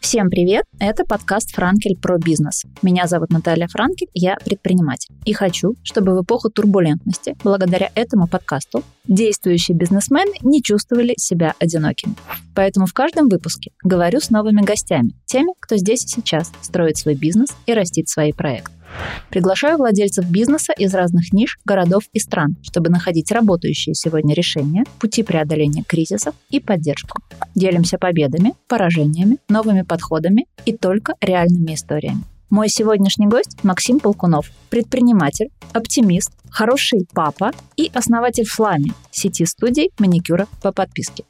Всем привет! Это подкаст «Франкель про бизнес». Меня зовут Наталья Франкель, я предприниматель. И хочу, чтобы в эпоху турбулентности, благодаря этому подкасту, действующие бизнесмены не чувствовали себя одинокими. Поэтому в каждом выпуске говорю с новыми гостями, теми, кто здесь и сейчас строит свой бизнес и растит свои проекты. Приглашаю владельцев бизнеса из разных ниш, городов и стран, чтобы находить работающие сегодня решения, пути преодоления кризисов и поддержку. Делимся победами, поражениями, новыми подходами и только реальными историями. Мой сегодняшний гость Максим Полкунов, предприниматель, оптимист, хороший папа и основатель Флами, сети студий маникюра по подписке.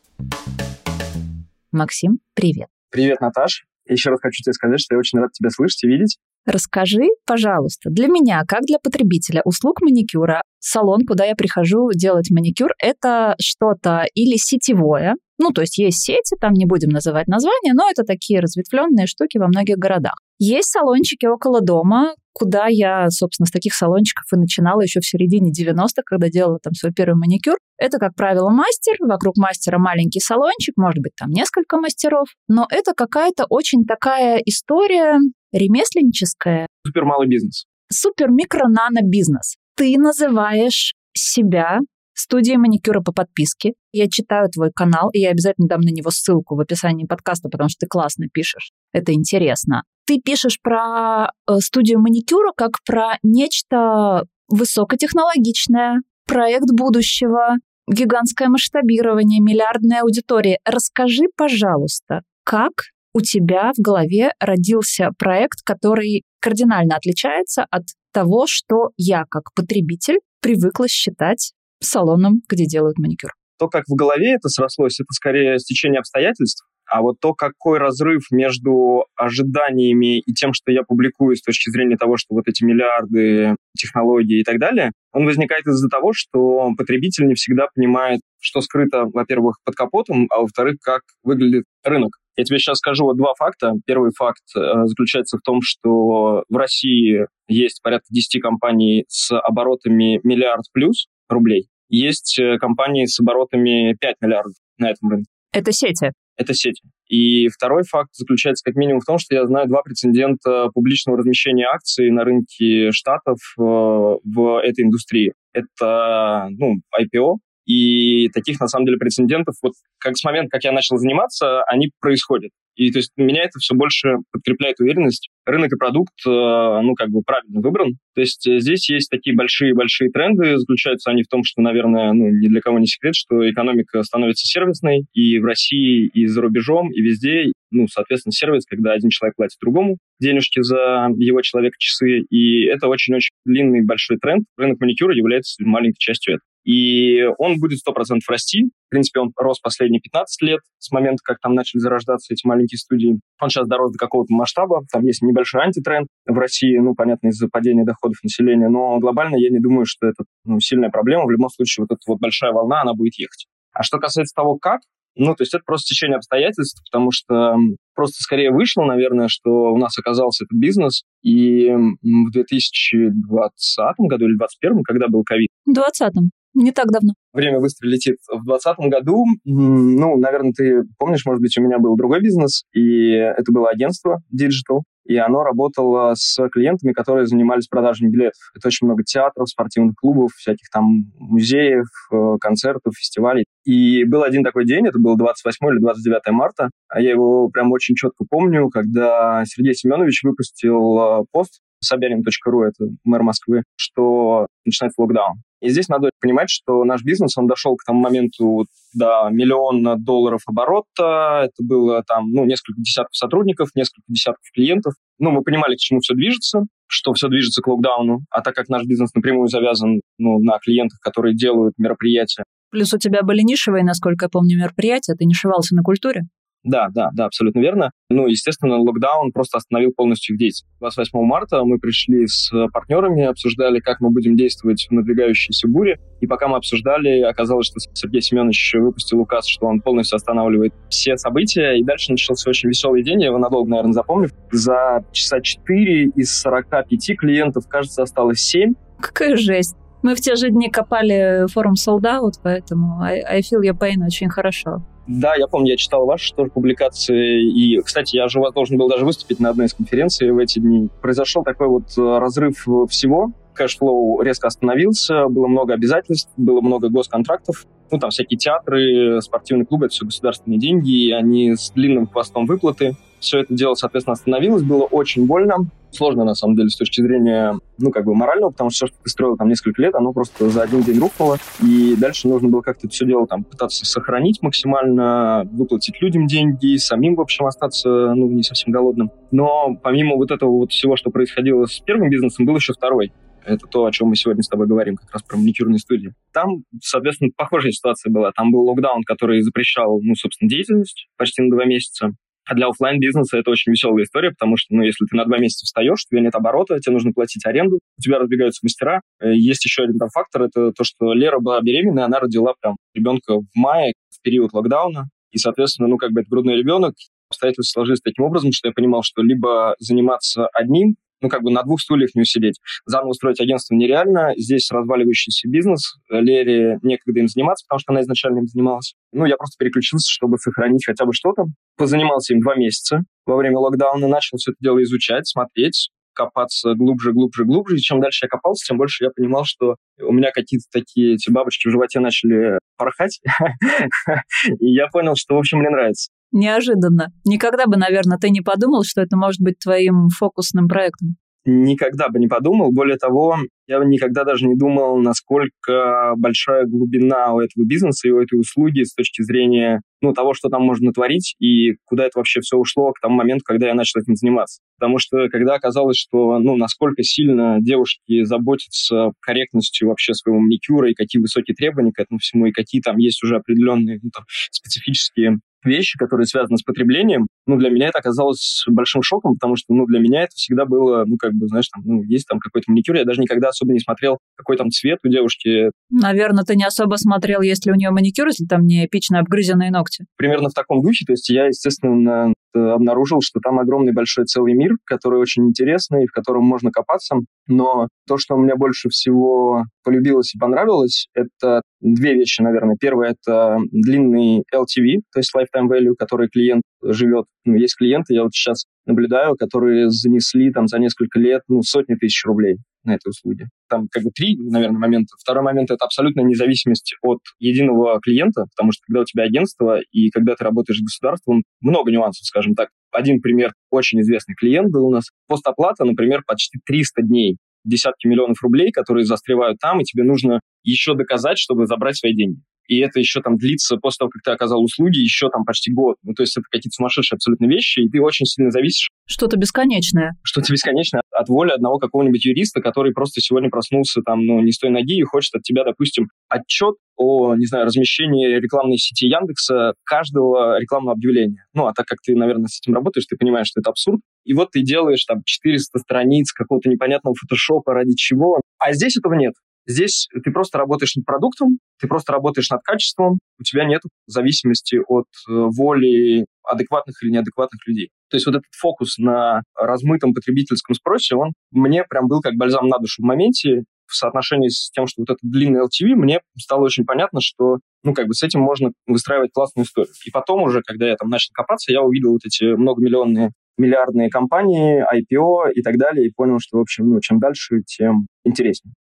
Максим, привет. Привет, Наташ. Еще раз хочу тебе сказать, что я очень рад тебя слышать и видеть. Расскажи, пожалуйста, для меня, как для потребителя услуг маникюра, салон, куда я прихожу делать маникюр, это что-то или сетевое, ну, то есть есть сети, там не будем называть названия, но это такие разветвленные штуки во многих городах. Есть салончики около дома, куда я, собственно, с таких салончиков и начинала еще в середине 90-х, когда делала там свой первый маникюр. Это, как правило, мастер, вокруг мастера маленький салончик, может быть, там несколько мастеров, но это какая-то очень такая история ремесленническая. Супер малый бизнес. Супер-микро-нано бизнес. Ты называешь себя студия маникюра по подписке. Я читаю твой канал, и я обязательно дам на него ссылку в описании подкаста, потому что ты классно пишешь. Это интересно. Ты пишешь про э, студию маникюра как про нечто высокотехнологичное, проект будущего, гигантское масштабирование, миллиардная аудитория. Расскажи, пожалуйста, как у тебя в голове родился проект, который кардинально отличается от того, что я как потребитель привыкла считать салоном, где делают маникюр. То, как в голове это срослось, это скорее стечение обстоятельств. А вот то, какой разрыв между ожиданиями и тем, что я публикую с точки зрения того, что вот эти миллиарды технологий и так далее, он возникает из-за того, что потребитель не всегда понимает, что скрыто, во-первых, под капотом, а во-вторых, как выглядит рынок. Я тебе сейчас скажу вот два факта. Первый факт э, заключается в том, что в России есть порядка 10 компаний с оборотами миллиард плюс рублей есть э, компании с оборотами 5 миллиардов на этом рынке. Это сети? Это сети. И второй факт заключается как минимум в том, что я знаю два прецедента публичного размещения акций на рынке Штатов э, в этой индустрии. Это ну, IPO, и таких, на самом деле, прецедентов, вот как с момента, как я начал заниматься, они происходят. И то есть меня это все больше подкрепляет уверенность. Рынок и продукт, э, ну, как бы правильно выбран. То есть э, здесь есть такие большие-большие тренды. Заключаются они в том, что, наверное, ну, ни для кого не секрет, что экономика становится сервисной и в России, и за рубежом, и везде. Ну, соответственно, сервис, когда один человек платит другому денежки за его человека часы. И это очень-очень длинный большой тренд. Рынок маникюра является маленькой частью этого. И он будет 100% расти. В принципе, он рос последние 15 лет с момента, как там начали зарождаться эти маленькие студии. Он сейчас дорос до какого-то масштаба. Там есть небольшой антитренд в России, ну, понятно, из-за падения доходов населения. Но глобально я не думаю, что это ну, сильная проблема. В любом случае, вот эта вот большая волна, она будет ехать. А что касается того, как, ну, то есть это просто течение обстоятельств, потому что просто скорее вышло, наверное, что у нас оказался этот бизнес. И в 2020 году или 2021, когда был ковид? В 2020 не так давно. Время быстро летит. В 2020 году, ну, наверное, ты помнишь, может быть, у меня был другой бизнес, и это было агентство Digital, и оно работало с клиентами, которые занимались продажей билетов. Это очень много театров, спортивных клубов, всяких там музеев, э, концертов, фестивалей. И был один такой день, это было 28 или 29 марта, а я его прям очень четко помню, когда Сергей Семенович выпустил э, пост собянин.ру, это мэр Москвы, что начинается локдаун. И здесь надо понимать, что наш бизнес, он дошел к тому моменту до миллиона долларов оборота, это было там, ну, несколько десятков сотрудников, несколько десятков клиентов. Ну, мы понимали, к чему все движется, что все движется к локдауну, а так как наш бизнес напрямую завязан ну, на клиентах, которые делают мероприятия. Плюс у тебя были нишевые, насколько я помню, мероприятия, ты нишевался на культуре? Да, да, да, абсолютно верно. Ну, естественно, локдаун просто остановил полностью их деятельность. 28 марта мы пришли с партнерами, обсуждали, как мы будем действовать в надвигающейся буре. И пока мы обсуждали, оказалось, что Сергей Семенович выпустил указ, что он полностью останавливает все события. И дальше начался очень веселый день, я его надолго, наверное, запомню. За часа 4 из 45 клиентов, кажется, осталось 7. Какая жесть. Мы в те же дни копали форум Sold Out, поэтому I, I feel your pain очень хорошо. Да, я помню, я читал ваши тоже публикации. И, кстати, я же должен был даже выступить на одной из конференций в эти дни. Произошел такой вот э, разрыв всего. Cash flow резко остановился, было много обязательств, было много госконтрактов. Ну, там всякие театры, спортивные клубы, это все государственные деньги, и они с длинным хвостом выплаты. Все это дело, соответственно, остановилось, было очень больно. Сложно, на самом деле, с точки зрения, ну, как бы морального, потому что все, что ты строил там несколько лет, оно просто за один день рухнуло. И дальше нужно было как-то все дело там пытаться сохранить максимально, выплатить людям деньги, самим, в общем, остаться, ну, не совсем голодным. Но помимо вот этого вот всего, что происходило с первым бизнесом, был еще второй. Это то, о чем мы сегодня с тобой говорим, как раз про маникюрные студии. Там, соответственно, похожая ситуация была. Там был локдаун, который запрещал, ну, собственно, деятельность почти на два месяца. А для офлайн бизнеса это очень веселая история, потому что, ну, если ты на два месяца встаешь, у тебя нет оборота, тебе нужно платить аренду, у тебя разбегаются мастера. Э, есть еще один там фактор, это то, что Лера была беременна, она родила прям ребенка в мае, в период локдауна. И, соответственно, ну, как бы это грудной ребенок, обстоятельства сложились таким образом, что я понимал, что либо заниматься одним, ну, как бы на двух стульях не усидеть. Заново устроить агентство нереально. Здесь разваливающийся бизнес. Лере некогда им заниматься, потому что она изначально им занималась. Ну, я просто переключился, чтобы сохранить хотя бы что-то. Позанимался им два месяца. Во время локдауна начал все это дело изучать, смотреть копаться глубже, глубже, глубже. И чем дальше я копался, тем больше я понимал, что у меня какие-то такие эти бабочки в животе начали порхать. И я понял, что, в общем, мне нравится. Неожиданно. Никогда бы, наверное, ты не подумал, что это может быть твоим фокусным проектом. Никогда бы не подумал. Более того, я никогда даже не думал, насколько большая глубина у этого бизнеса и у этой услуги с точки зрения ну, того, что там можно творить и куда это вообще все ушло к тому моменту, когда я начал этим заниматься. Потому что когда оказалось, что, ну, насколько сильно девушки заботятся корректностью вообще своего маникюра и какие высокие требования к этому всему, и какие там есть уже определенные ну, там, специфические вещи, которые связаны с потреблением, ну, для меня это оказалось большим шоком, потому что, ну, для меня это всегда было, ну, как бы, знаешь, там, ну, есть там какой-то маникюр, я даже никогда особо не смотрел, какой там цвет у девушки. Наверное, ты не особо смотрел, есть ли у нее маникюр, если там не эпично обгрызенные ногти. Примерно в таком духе, то есть я, естественно, обнаружил, что там огромный большой целый мир, который очень интересный, в котором можно копаться, но то, что мне больше всего полюбилось и понравилось, это две вещи, наверное. Первое — это длинный LTV, то есть lifetime value, который клиент живет. Ну, есть клиенты, я вот сейчас наблюдаю, которые занесли там за несколько лет ну, сотни тысяч рублей на этой услуге. Там как бы три, наверное, момента. Второй момент — это абсолютная независимость от единого клиента, потому что когда у тебя агентство и когда ты работаешь с государством, много нюансов, скажем так. Один пример, очень известный клиент был у нас. Постоплата, например, почти 300 дней десятки миллионов рублей, которые застревают там, и тебе нужно еще доказать, чтобы забрать свои деньги и это еще там длится после того, как ты оказал услуги, еще там почти год. Ну, то есть это какие-то сумасшедшие абсолютно вещи, и ты очень сильно зависишь. Что-то бесконечное. Что-то бесконечное от воли одного какого-нибудь юриста, который просто сегодня проснулся там, ну, не с той ноги и хочет от тебя, допустим, отчет о, не знаю, размещении рекламной сети Яндекса каждого рекламного объявления. Ну, а так как ты, наверное, с этим работаешь, ты понимаешь, что это абсурд. И вот ты делаешь там 400 страниц какого-то непонятного фотошопа ради чего. А здесь этого нет. Здесь ты просто работаешь над продуктом, ты просто работаешь над качеством, у тебя нет зависимости от э, воли адекватных или неадекватных людей. То есть вот этот фокус на размытом потребительском спросе, он мне прям был как бальзам на душу в моменте, в соотношении с тем, что вот этот длинный LTV, мне стало очень понятно, что ну, как бы с этим можно выстраивать классную историю. И потом уже, когда я там начал копаться, я увидел вот эти многомиллионные миллиардные компании, IPO и так далее, и понял, что, в общем, ну, чем дальше, тем интереснее.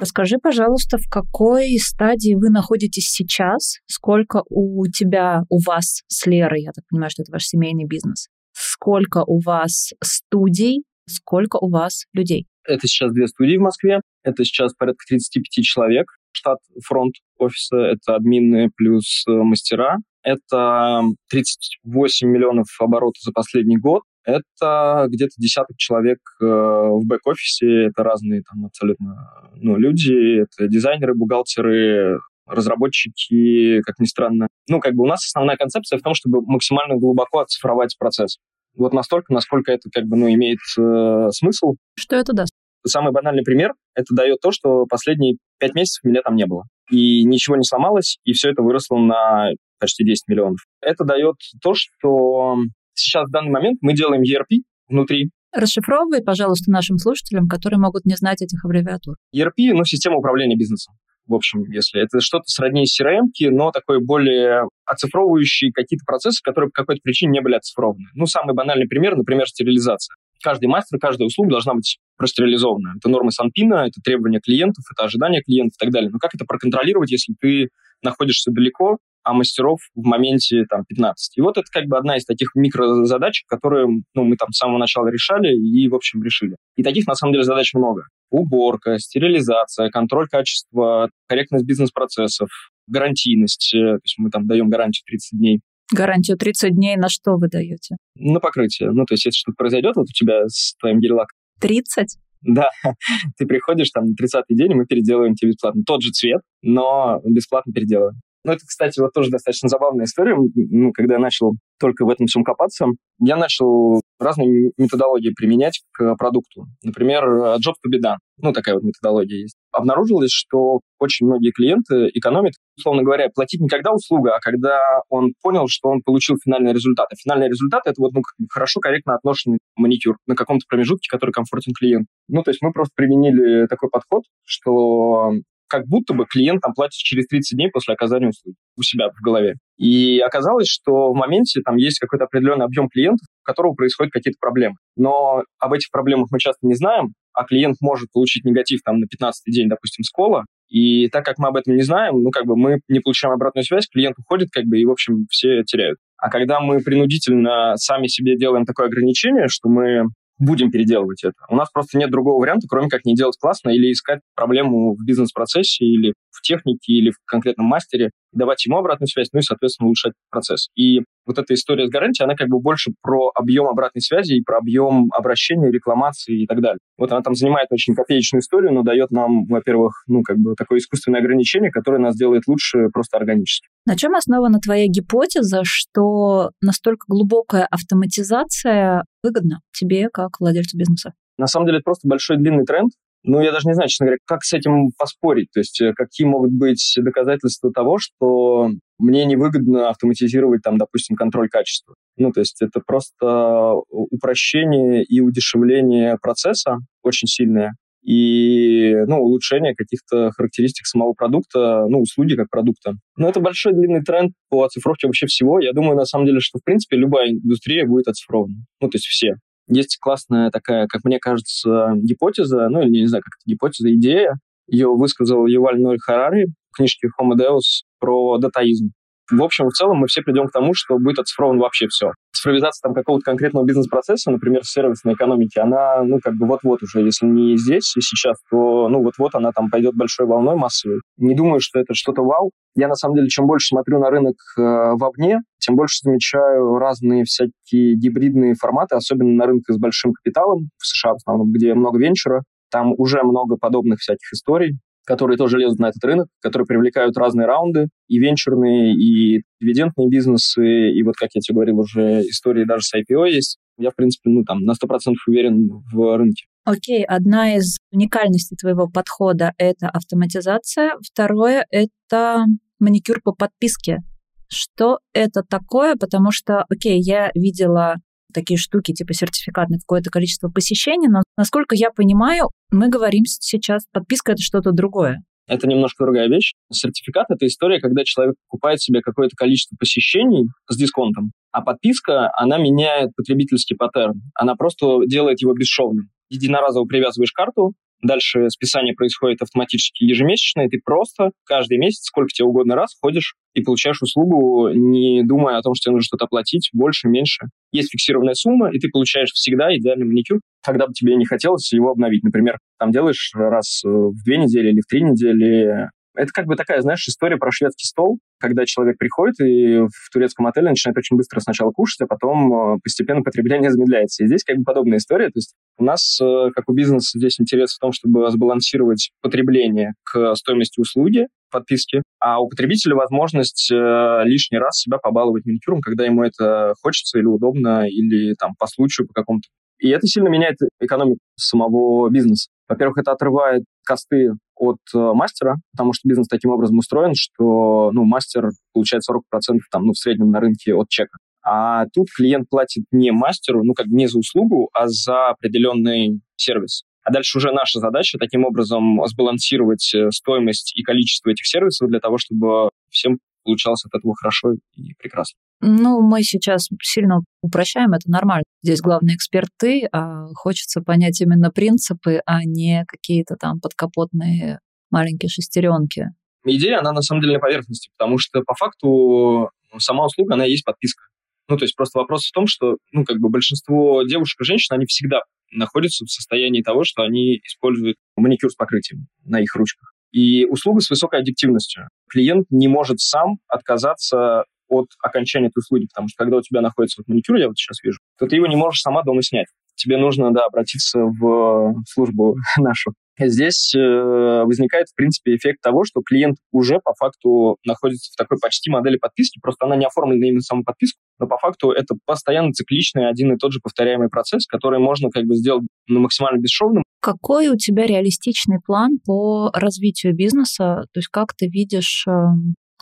Расскажи, пожалуйста, в какой стадии вы находитесь сейчас? Сколько у тебя, у вас с Лерой, я так понимаю, что это ваш семейный бизнес, сколько у вас студий, сколько у вас людей? Это сейчас две студии в Москве, это сейчас порядка 35 человек. Штат фронт офиса — это админы плюс э, мастера. Это 38 миллионов оборотов за последний год. Это где-то десяток человек э, в бэк-офисе. Это разные там абсолютно ну, люди. Это дизайнеры, бухгалтеры, разработчики, как ни странно. Ну, как бы у нас основная концепция в том, чтобы максимально глубоко оцифровать процесс. Вот настолько, насколько это как бы, ну, имеет э, смысл. Что это даст? Самый банальный пример — это дает то, что последние пять месяцев меня там не было. И ничего не сломалось, и все это выросло на почти 10 миллионов. Это дает то, что сейчас в данный момент мы делаем ERP внутри, Расшифровывай, пожалуйста, нашим слушателям, которые могут не знать этих аббревиатур. ERP, ну, система управления бизнесом. В общем, если это что-то сродни CRM, но такой более оцифровывающий какие-то процессы, которые по какой-то причине не были оцифрованы. Ну, самый банальный пример, например, стерилизация. Каждый мастер, каждая услуга должна быть простерилизована. Это нормы Санпина, это требования клиентов, это ожидания клиентов и так далее. Но как это проконтролировать, если ты находишься далеко, а мастеров в моменте там 15. И вот это как бы одна из таких микрозадач, которые ну, мы там с самого начала решали и, в общем, решили. И таких, на самом деле, задач много. Уборка, стерилизация, контроль качества, корректность бизнес-процессов, гарантийность. Э, то есть мы там даем гарантию 30 дней. Гарантию 30 дней на что вы даете? На покрытие. Ну, то есть, если что-то произойдет вот у тебя с твоим гель-лаком. 30? Да, ты приходишь там на 30-й день, и мы переделываем тебе бесплатно. Тот же цвет, но бесплатно переделываем. Ну, это, кстати, вот тоже достаточно забавная история. Ну, когда я начал только в этом всем копаться, я начал разные методологии применять к продукту. Например, job to be. Ну, такая вот методология есть. Обнаружилось, что очень многие клиенты экономят, условно говоря, платить не когда услуга, а когда он понял, что он получил финальный результат. А финальный результат — это вот ну, хорошо, корректно отношенный маникюр на каком-то промежутке, который комфортен клиенту. Ну, то есть мы просто применили такой подход, что как будто бы клиент там платит через 30 дней после оказания услуги у себя в голове. И оказалось, что в моменте там есть какой-то определенный объем клиентов, у которого происходят какие-то проблемы. Но об этих проблемах мы часто не знаем, а клиент может получить негатив там на 15 день, допустим, с кола, и так как мы об этом не знаем, ну, как бы мы не получаем обратную связь, клиент уходит, как бы, и, в общем, все теряют. А когда мы принудительно сами себе делаем такое ограничение, что мы будем переделывать это. У нас просто нет другого варианта, кроме как не делать классно или искать проблему в бизнес-процессе или в технике или в конкретном мастере, давать ему обратную связь, ну и, соответственно, улучшать процесс. И вот эта история с гарантией, она как бы больше про объем обратной связи и про объем обращения, рекламации и так далее. Вот она там занимает очень копеечную историю, но дает нам, во-первых, ну, как бы такое искусственное ограничение, которое нас делает лучше просто органически. На чем основана твоя гипотеза, что настолько глубокая автоматизация выгодна тебе как владельцу бизнеса? На самом деле это просто большой длинный тренд, ну, я даже не знаю, честно говоря, как с этим поспорить. То есть э, какие могут быть доказательства того, что мне невыгодно автоматизировать, там, допустим, контроль качества. Ну, то есть это просто упрощение и удешевление процесса очень сильное и ну, улучшение каких-то характеристик самого продукта, ну, услуги как продукта. Но это большой длинный тренд по оцифровке вообще всего. Я думаю, на самом деле, что, в принципе, любая индустрия будет оцифрована. Ну, то есть все. Есть классная такая, как мне кажется, гипотеза, ну, или не знаю, как это гипотеза, идея. Ее высказал Юваль Ноль Харари в книжке Homo Deus про датаизм. В общем, в целом мы все придем к тому, что будет оцифрован вообще все. Цифровизация там какого-то конкретного бизнес-процесса, например, сервисной экономике, она, ну, как бы вот-вот уже, если не здесь и сейчас, то, ну, вот-вот она там пойдет большой волной массовой. Не думаю, что это что-то вау. Я, на самом деле, чем больше смотрю на рынок э, вовне, тем больше замечаю разные всякие гибридные форматы, особенно на рынках с большим капиталом, в США в основном, где много венчура, там уже много подобных всяких историй которые тоже лезут на этот рынок, которые привлекают разные раунды, и венчурные, и дивидендные бизнесы, и вот, как я тебе говорил, уже истории даже с IPO есть. Я, в принципе, ну, там, на 100% уверен в рынке. Окей, okay, одна из уникальностей твоего подхода — это автоматизация. Второе — это маникюр по подписке. Что это такое? Потому что, окей, okay, я видела такие штуки, типа сертификат на какое-то количество посещений, но, насколько я понимаю, мы говорим сейчас, подписка — это что-то другое. Это немножко другая вещь. Сертификат — это история, когда человек покупает себе какое-то количество посещений с дисконтом, а подписка, она меняет потребительский паттерн. Она просто делает его бесшовным. Единоразово привязываешь карту, Дальше списание происходит автоматически ежемесячно, и ты просто каждый месяц, сколько тебе угодно раз, ходишь и получаешь услугу, не думая о том, что тебе нужно что-то оплатить, больше, меньше. Есть фиксированная сумма, и ты получаешь всегда идеальный маникюр, когда бы тебе не хотелось его обновить. Например, там делаешь раз в две недели или в три недели это как бы такая, знаешь, история про шведский стол, когда человек приходит и в турецком отеле начинает очень быстро сначала кушать, а потом э, постепенно потребление замедляется. И здесь как бы подобная история. То есть у нас, э, как у бизнеса, здесь интерес в том, чтобы сбалансировать потребление к стоимости услуги, подписки, а у потребителя возможность э, лишний раз себя побаловать маникюром, когда ему это хочется или удобно, или там по случаю, по какому-то. И это сильно меняет экономику самого бизнеса. Во-первых, это отрывает косты от э, мастера, потому что бизнес таким образом устроен, что ну, мастер получает 40% там, ну, в среднем на рынке от чека. А тут клиент платит не мастеру, ну, как не за услугу, а за определенный сервис. А дальше уже наша задача таким образом сбалансировать э, стоимость и количество этих сервисов для того, чтобы всем получалось от этого хорошо и прекрасно. Ну, мы сейчас сильно упрощаем, это нормально. Здесь главный эксперт ты, а хочется понять именно принципы, а не какие-то там подкапотные маленькие шестеренки. Идея, она на самом деле на поверхности, потому что по факту сама услуга, она и есть подписка. Ну, то есть просто вопрос в том, что, ну, как бы большинство девушек и женщин, они всегда находятся в состоянии того, что они используют маникюр с покрытием на их ручках. И услуга с высокой объективностью. Клиент не может сам отказаться от окончания этой услуги, потому что когда у тебя находится вот маникюр, я вот сейчас вижу, то ты его не можешь сама дома снять. Тебе нужно, да, обратиться в службу нашу здесь э, возникает, в принципе, эффект того, что клиент уже по факту находится в такой почти модели подписки, просто она не оформлена именно саму подписку, но по факту это постоянно цикличный один и тот же повторяемый процесс, который можно как бы сделать ну, максимально бесшовным. Какой у тебя реалистичный план по развитию бизнеса? То есть как ты видишь э,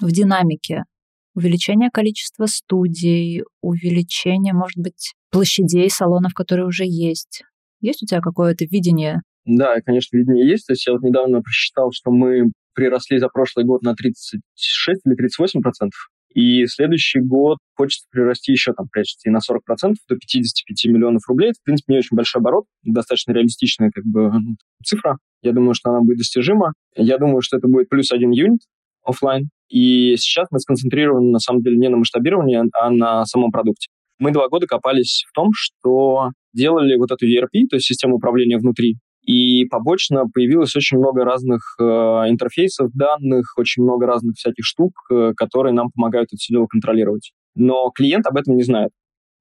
в динамике увеличение количества студий, увеличение, может быть, площадей салонов, которые уже есть? Есть у тебя какое-то видение да, конечно, видение есть. То есть я вот недавно просчитал, что мы приросли за прошлый год на 36 или 38 процентов. И следующий год хочется прирасти еще там почти на 40 процентов до 55 миллионов рублей. Это, в принципе, не очень большой оборот, достаточно реалистичная как бы ну, цифра. Я думаю, что она будет достижима. Я думаю, что это будет плюс один юнит офлайн. И сейчас мы сконцентрированы, на самом деле, не на масштабировании, а на самом продукте. Мы два года копались в том, что делали вот эту ERP, то есть систему управления внутри, и побочно появилось очень много разных э, интерфейсов данных, очень много разных всяких штук, э, которые нам помогают это все дело контролировать. Но клиент об этом не знает.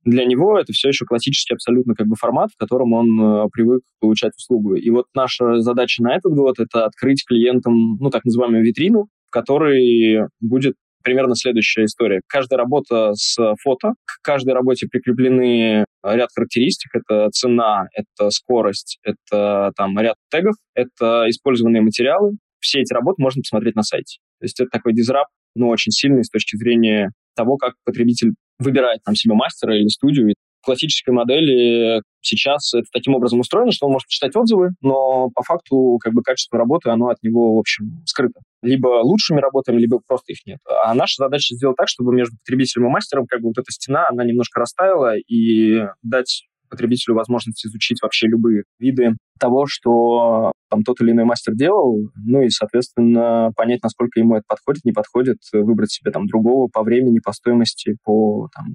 Для него это все еще классический абсолютно как бы формат, в котором он э, привык получать услугу. И вот наша задача на этот год — это открыть клиентам, ну, так называемую витрину, в которой будет примерно следующая история. Каждая работа с фото, к каждой работе прикреплены ряд характеристик. Это цена, это скорость, это там ряд тегов, это использованные материалы. Все эти работы можно посмотреть на сайте. То есть это такой дизрап, но очень сильный с точки зрения того, как потребитель выбирает там себе мастера или студию классической модели сейчас это таким образом устроено, что он может читать отзывы, но по факту как бы качество работы, оно от него, в общем, скрыто. Либо лучшими работами, либо просто их нет. А наша задача сделать так, чтобы между потребителем и мастером как бы вот эта стена, она немножко растаяла и дать потребителю возможность изучить вообще любые виды того, что там тот или иной мастер делал, ну и, соответственно, понять, насколько ему это подходит, не подходит, выбрать себе там другого по времени, по стоимости, по там,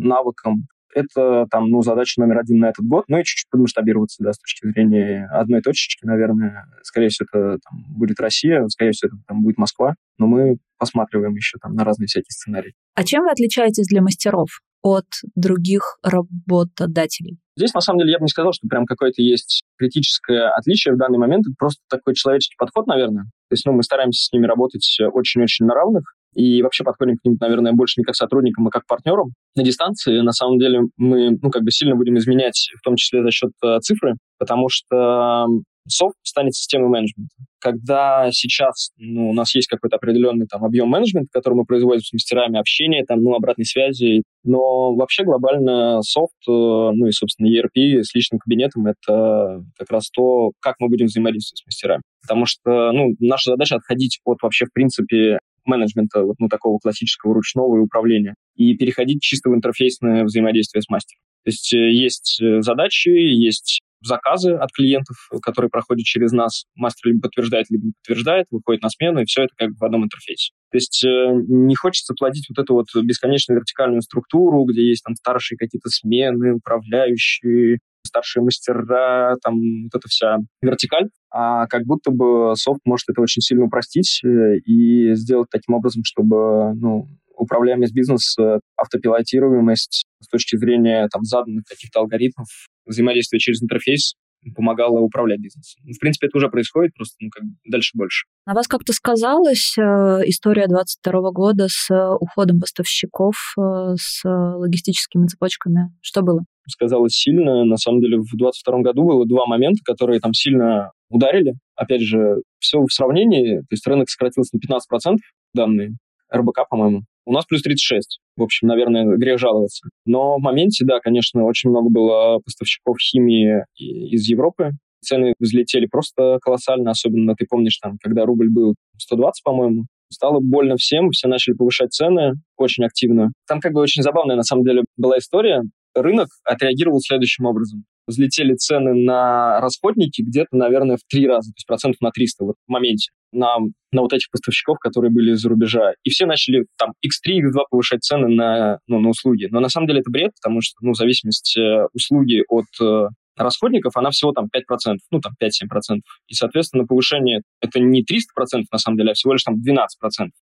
навыкам, это там, ну, задача номер один на этот год, ну и чуть-чуть подмасштабироваться, да, с точки зрения одной точечки, наверное. Скорее всего, это там, будет Россия, скорее всего, это там будет Москва, но мы посматриваем еще там на разные всякие сценарии. А чем вы отличаетесь для мастеров от других работодателей? Здесь, на самом деле, я бы не сказал, что прям какое-то есть критическое отличие в данный момент. Это просто такой человеческий подход, наверное. То есть, ну, мы стараемся с ними работать очень-очень на равных и вообще подходим к ним, наверное, больше не как сотрудникам, а как партнерам. На дистанции, на самом деле, мы, ну, как бы сильно будем изменять, в том числе за счет э, цифры, потому что софт станет системой менеджмента. Когда сейчас ну, у нас есть какой-то определенный там объем менеджмента, который мы производим с мастерами, общения, там, ну, обратной связи, но вообще глобально софт, э, ну и, собственно, ERP с личным кабинетом — это как раз то, как мы будем взаимодействовать с мастерами. Потому что, ну, наша задача отходить от вообще, в принципе, менеджмента, вот, ну, такого классического ручного и управления, и переходить чисто в интерфейсное взаимодействие с мастером. То есть э, есть э, задачи, есть заказы от клиентов, которые проходят через нас. Мастер либо подтверждает, либо не подтверждает, выходит на смену, и все это как бы в одном интерфейсе. То есть э, не хочется плодить вот эту вот бесконечную вертикальную структуру, где есть там старшие какие-то смены, управляющие, старшие мастера, там вот эта вся вертикаль, а как будто бы софт может это очень сильно упростить э, и сделать таким образом, чтобы ну, управляемость бизнеса, автопилотируемость с точки зрения там, заданных каких-то алгоритмов, взаимодействие через интерфейс помогала управлять бизнесом. Ну, в принципе, это уже происходит, просто ну, как дальше больше. На вас как-то сказалась э, история 22 года с э, уходом поставщиков, э, с логистическими цепочками? Что было? Сказалось сильно. На самом деле, в 22 году было два момента, которые там сильно ударили. Опять же, все в сравнении. То есть рынок сократился на 15% данные. РБК, по-моему. У нас плюс 36. В общем, наверное, грех жаловаться. Но в моменте, да, конечно, очень много было поставщиков химии из Европы. Цены взлетели просто колоссально, особенно, ты помнишь, там, когда рубль был 120, по-моему, стало больно всем, все начали повышать цены очень активно. Там как бы очень забавная, на самом деле, была история. Рынок отреагировал следующим образом взлетели цены на расходники где-то, наверное, в три раза, то есть процентов на 300 вот в моменте на, на вот этих поставщиков, которые были из-за рубежа. И все начали там x3, x2 повышать цены на, ну, на услуги. Но на самом деле это бред, потому что, ну, зависимость э, услуги от э, расходников, она всего там 5%, ну, там 5-7%. И, соответственно, повышение это не 300% на самом деле, а всего лишь там 12%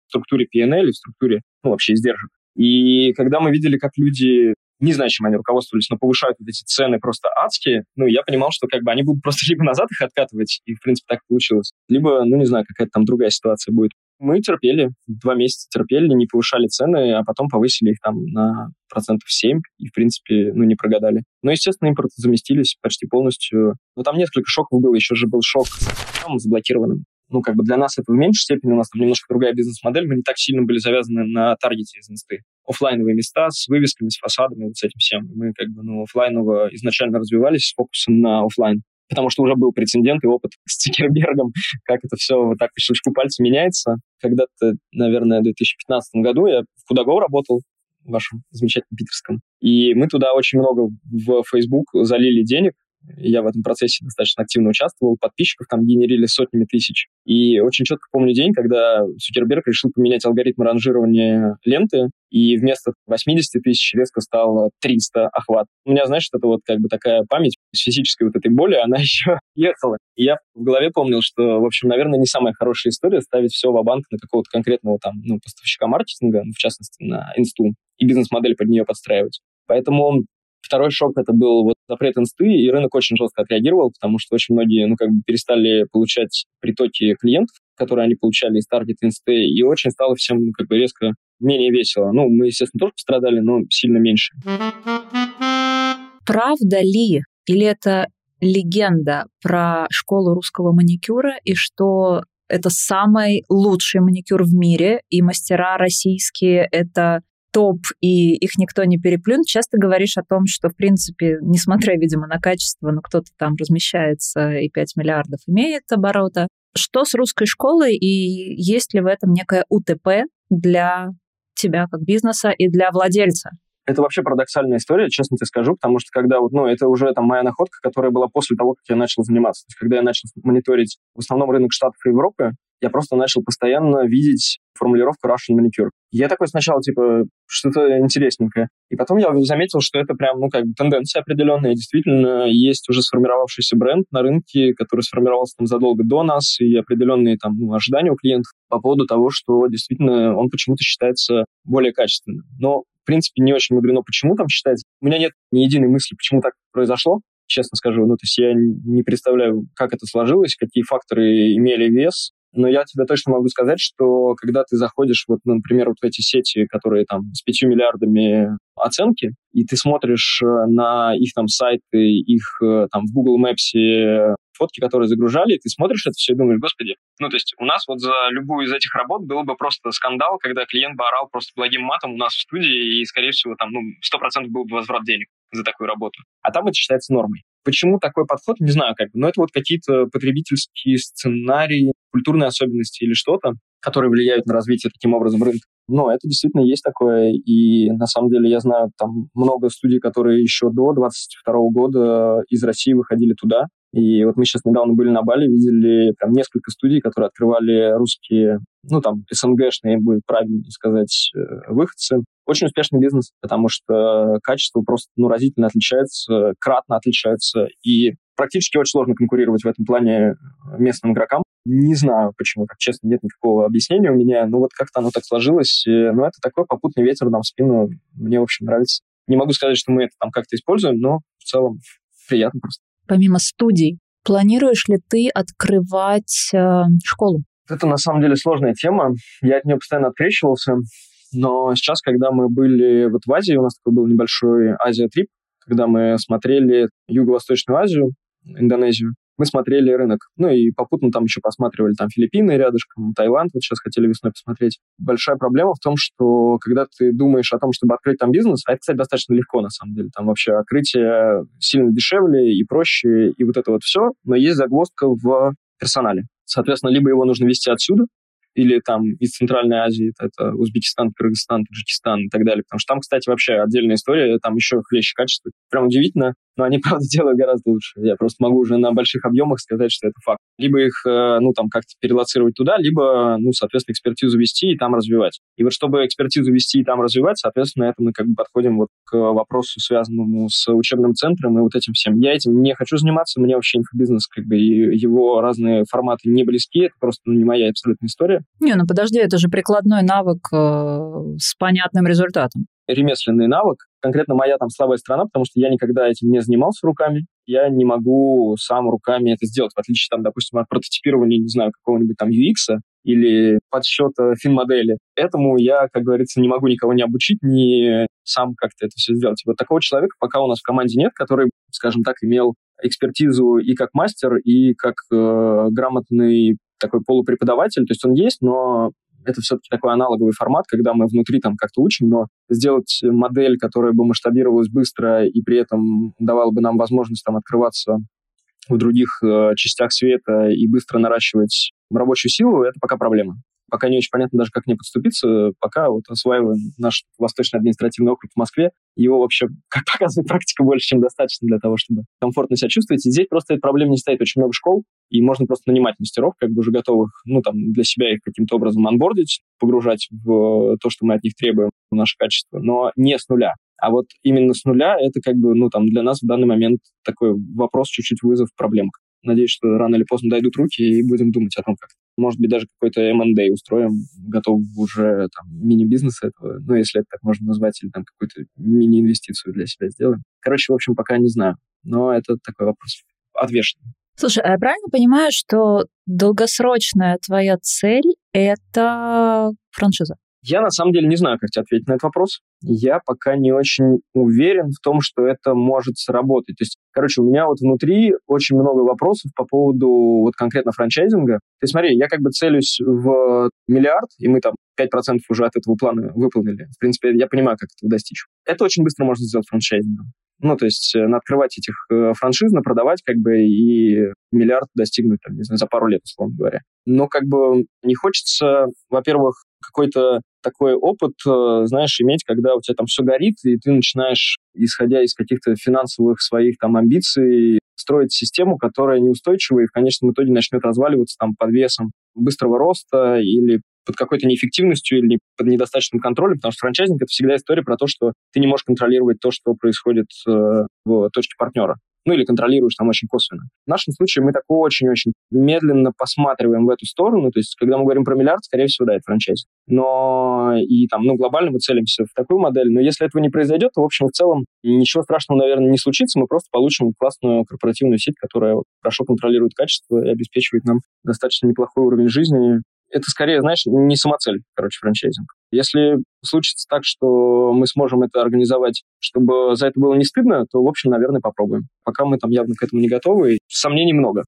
в структуре P&L и в структуре, ну, вообще издержек. И когда мы видели, как люди не знаю, чем они руководствовались, но повышают вот эти цены просто адские, ну, я понимал, что как бы они будут просто либо назад их откатывать, и, в принципе, так получилось, либо, ну, не знаю, какая-то там другая ситуация будет. Мы терпели, два месяца терпели, не повышали цены, а потом повысили их там на процентов 7, и, в принципе, ну, не прогадали. Но, естественно, импорт заместились почти полностью. Но там несколько шоков было. Еще же был шок там, заблокированным ну, как бы для нас это в меньшей степени, у нас там немножко другая бизнес-модель, мы не так сильно были завязаны на таргете из инсты. Оффлайновые места с вывесками, с фасадами, вот с этим всем. Мы как бы, ну, офлайново изначально развивались с фокусом на офлайн потому что уже был прецедент и опыт с Цукербергом, как это все вот так по щелчку пальца меняется. Когда-то, наверное, в 2015 году я в Кудаго работал, в вашем замечательном питерском, и мы туда очень много в Facebook залили денег, я в этом процессе достаточно активно участвовал, подписчиков там генерили сотнями тысяч. И очень четко помню день, когда Цукерберг решил поменять алгоритм ранжирования ленты, и вместо 80 тысяч резко стало 300 охват. У меня, знаешь, это вот как бы такая память с физической вот этой боли, она еще ехала. И я в голове помнил, что, в общем, наверное, не самая хорошая история ставить все в банк на какого-то конкретного там, ну, поставщика маркетинга, ну, в частности, на инсту, и бизнес-модель под нее подстраивать. Поэтому Второй шок это был вот запрет инсты, и рынок очень жестко отреагировал, потому что очень многие, ну, как бы перестали получать притоки клиентов, которые они получали из таргет инсты, и очень стало всем, ну, как бы резко менее весело. Ну, мы, естественно, тоже пострадали, но сильно меньше. Правда ли, или это легенда про школу русского маникюра, и что это самый лучший маникюр в мире, и мастера российские — это топ, и их никто не переплюнет, часто говоришь о том, что, в принципе, несмотря, видимо, на качество, но кто-то там размещается и 5 миллиардов имеет оборота. Что с русской школой, и есть ли в этом некое УТП для тебя как бизнеса и для владельца? Это вообще парадоксальная история, честно тебе скажу, потому что когда вот, ну, это уже там моя находка, которая была после того, как я начал заниматься. То есть, когда я начал мониторить в основном рынок Штатов и Европы, я просто начал постоянно видеть формулировку Russian manicure. Я такой сначала, типа, что-то интересненькое. И потом я заметил, что это прям, ну, как бы тенденция определенная. Действительно, есть уже сформировавшийся бренд на рынке, который сформировался там задолго до нас, и определенные там ну, ожидания у клиентов по поводу того, что действительно он почему-то считается более качественным. Но, в принципе, не очень мудрено, почему там считается. У меня нет ни единой мысли, почему так произошло честно скажу. Ну, то есть я не представляю, как это сложилось, какие факторы имели вес. Но я тебе точно могу сказать, что когда ты заходишь, вот, например, вот в эти сети, которые там с 5 миллиардами оценки, и ты смотришь э, на их там сайты, их э, там в Google Maps фотки, которые загружали, и ты смотришь это все и думаешь, господи, ну, то есть у нас вот за любую из этих работ был бы просто скандал, когда клиент бы орал просто благим матом у нас в студии, и, скорее всего, там, ну, 100% был бы возврат денег за такую работу. А там это считается нормой. Почему такой подход, не знаю как. Но это вот какие-то потребительские сценарии, культурные особенности или что-то, которые влияют на развитие таким образом рынка. Но это действительно есть такое, и на самом деле я знаю там много студий, которые еще до 22 года из России выходили туда, и вот мы сейчас недавно были на Бали, видели прям несколько студий, которые открывали русские, ну там СНГшные, будет правильно сказать, э, выходцы. Очень успешный бизнес, потому что качество просто ну, разительно отличается, кратно отличается, и практически очень сложно конкурировать в этом плане местным игрокам. Не знаю, почему так, честно, нет никакого объяснения у меня, но вот как-то оно так сложилось. Э, но это такой попутный ветер нам в спину. Мне, в общем, нравится. Не могу сказать, что мы это там как-то используем, но в целом приятно просто. Помимо студий, планируешь ли ты открывать э, школу? Это на самом деле сложная тема. Я от нее постоянно открещивался. Но сейчас, когда мы были вот в Азии, у нас такой был небольшой Азия-трип, когда мы смотрели Юго-Восточную Азию, Индонезию, мы смотрели рынок. Ну и попутно там еще посматривали там Филиппины рядышком, Таиланд вот сейчас хотели весной посмотреть. Большая проблема в том, что когда ты думаешь о том, чтобы открыть там бизнес, а это, кстати, достаточно легко на самом деле, там вообще открытие сильно дешевле и проще, и вот это вот все, но есть загвоздка в персонале. Соответственно, либо его нужно вести отсюда, или там из Центральной Азии, это Узбекистан, Кыргызстан, Таджикистан и так далее. Потому что там, кстати, вообще отдельная история, там еще хлеще качество. Прям удивительно, но они, правда, делают гораздо лучше. Я просто могу уже на больших объемах сказать, что это факт. Либо их, э, ну, там, как-то перелоцировать туда, либо, ну, соответственно, экспертизу вести и там развивать. И вот чтобы экспертизу вести и там развивать, соответственно, это мы как бы подходим вот к вопросу, связанному с учебным центром и вот этим всем. Я этим не хочу заниматься, мне вообще инфобизнес, как бы, и его разные форматы не близки, это просто ну, не моя абсолютная история. Не, ну подожди, это же прикладной навык э, с понятным результатом ремесленный навык. Конкретно моя там слабая сторона, потому что я никогда этим не занимался руками. Я не могу сам руками это сделать, в отличие, там, допустим, от прототипирования, не знаю, какого-нибудь там UX или подсчета фин-модели. Этому я, как говорится, не могу никого не обучить, ни сам как-то это все сделать. И вот такого человека пока у нас в команде нет, который, скажем так, имел экспертизу и как мастер, и как э, грамотный такой полупреподаватель. То есть он есть, но это все-таки такой аналоговый формат, когда мы внутри там как-то учим, но сделать модель, которая бы масштабировалась быстро и при этом давала бы нам возможность там открываться в других э, частях света и быстро наращивать рабочую силу, это пока проблема. Пока не очень понятно даже, как к подступиться. Пока вот осваиваем наш Восточный административный округ в Москве. Его вообще, как показывает практика, больше, чем достаточно для того, чтобы комфортно себя чувствовать. И здесь просто эта проблема не стоит. Очень много школ, и можно просто нанимать мастеров, как бы уже готовых, ну, там, для себя их каким-то образом анбордить, погружать в то, что мы от них требуем, в наше качество, но не с нуля. А вот именно с нуля это как бы, ну, там, для нас в данный момент такой вопрос, чуть-чуть вызов, проблемка. Надеюсь, что рано или поздно дойдут руки и будем думать о том, как. Может быть, даже какой-то M&A устроим, готов уже там мини-бизнес этого, ну, если это так можно назвать, или там какую-то мини-инвестицию для себя сделаем. Короче, в общем, пока не знаю. Но это такой вопрос отвешенный. Слушай, а я правильно понимаю, что долгосрочная твоя цель — это франшиза? Я на самом деле не знаю, как тебе ответить на этот вопрос. Я пока не очень уверен в том, что это может сработать. То есть, короче, у меня вот внутри очень много вопросов по поводу вот конкретно франчайзинга. Ты смотри, я как бы целюсь в миллиард, и мы там 5% уже от этого плана выполнили. В принципе, я понимаю, как этого достичь. Это очень быстро можно сделать франчайзингом. Ну, то есть э, открывать этих э, франшиз, продавать как бы и миллиард достигнуть, там, не знаю, за пару лет, условно говоря. Но как бы не хочется, во-первых, какой-то такой опыт, э, знаешь, иметь, когда у тебя там все горит, и ты начинаешь, исходя из каких-то финансовых своих там амбиций, строить систему, которая неустойчива и в конечном итоге начнет разваливаться там под весом быстрого роста или под какой-то неэффективностью или под недостаточным контролем, потому что франчайзинг — это всегда история про то, что ты не можешь контролировать то, что происходит э, в точке партнера ну или контролируешь там очень косвенно. В нашем случае мы так очень-очень медленно посматриваем в эту сторону, то есть когда мы говорим про миллиард, скорее всего, да, это франчайз. Но и там, ну, глобально мы целимся в такую модель, но если этого не произойдет, то, в общем, в целом ничего страшного, наверное, не случится, мы просто получим классную корпоративную сеть, которая хорошо контролирует качество и обеспечивает нам достаточно неплохой уровень жизни это скорее, знаешь, не самоцель, короче, франчайзинг. Если случится так, что мы сможем это организовать, чтобы за это было не стыдно, то, в общем, наверное, попробуем. Пока мы там явно к этому не готовы, сомнений много.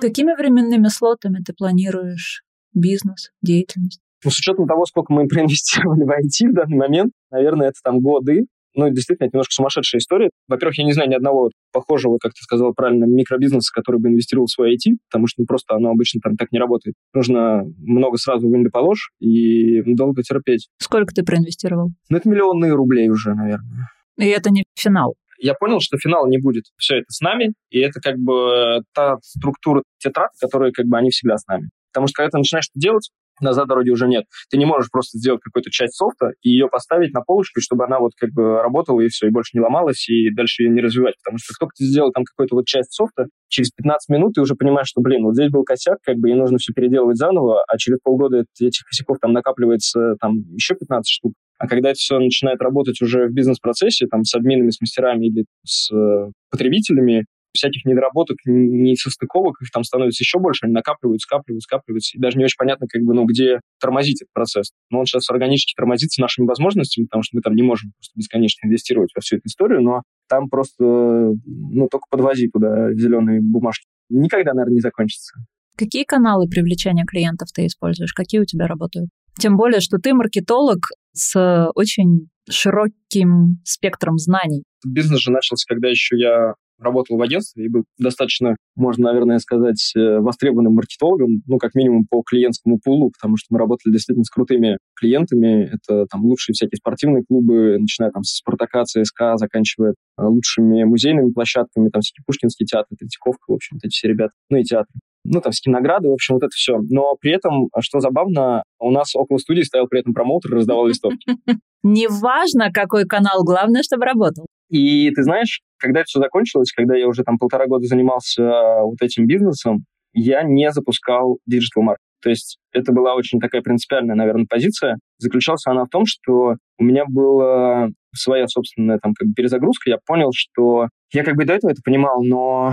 Какими временными слотами ты планируешь бизнес, деятельность? Ну, с учетом того, сколько мы проинвестировали в IT в данный момент, наверное, это там годы, ну, действительно, это немножко сумасшедшая история. Во-первых, я не знаю ни одного похожего, как ты сказал правильно, микробизнеса, который бы инвестировал в свой IT, потому что ну, просто оно обычно там так не работает. Нужно много сразу да положь и долго терпеть. Сколько ты проинвестировал? Ну, это миллионные рублей уже, наверное. И это не финал? Я понял, что финала не будет. Все это с нами, и это как бы та структура тетрад, которые как бы они всегда с нами. Потому что когда ты начинаешь это делать, назад дороги уже нет. Ты не можешь просто сделать какую-то часть софта и ее поставить на полочку, чтобы она вот как бы работала и все, и больше не ломалась, и дальше ее не развивать. Потому что как только ты сделал там какую-то вот часть софта, через 15 минут ты уже понимаешь, что, блин, вот здесь был косяк, как бы, и нужно все переделывать заново, а через полгода этих косяков там накапливается там еще 15 штук. А когда это все начинает работать уже в бизнес-процессе, там, с админами, с мастерами или с э, потребителями, всяких недоработок, несостыковок, их там становится еще больше, они накапливаются, скапливаются, скапливаются, и даже не очень понятно, как бы, ну, где тормозить этот процесс. Но он сейчас органически тормозится нашими возможностями, потому что мы там не можем просто бесконечно инвестировать во всю эту историю, но там просто, ну, только подвози туда зеленые бумажки. Никогда, наверное, не закончится. Какие каналы привлечения клиентов ты используешь? Какие у тебя работают? Тем более, что ты маркетолог с очень широким спектром знаний. Бизнес же начался, когда еще я работал в агентстве и был достаточно, можно, наверное, сказать, э, востребованным маркетологом, ну, как минимум по клиентскому пулу, потому что мы работали действительно с крутыми клиентами. Это там лучшие всякие спортивные клубы, начиная там с Спартака, ЦСКА, заканчивая э, лучшими музейными площадками, там всякие Пушкинский театр, Третьяковка, в общем, эти все ребята, ну и театры ну, там, награды, в общем, вот это все. Но при этом, что забавно, у нас около студии стоял при этом промоутер и раздавал листовки. Неважно, какой канал, главное, чтобы работал. И ты знаешь, когда это все закончилось, когда я уже там полтора года занимался э, вот этим бизнесом, я не запускал digital маркетинг. То есть это была очень такая принципиальная, наверное, позиция. Заключалась она в том, что у меня была своя собственная там как бы перезагрузка. Я понял, что я как бы до этого это понимал, но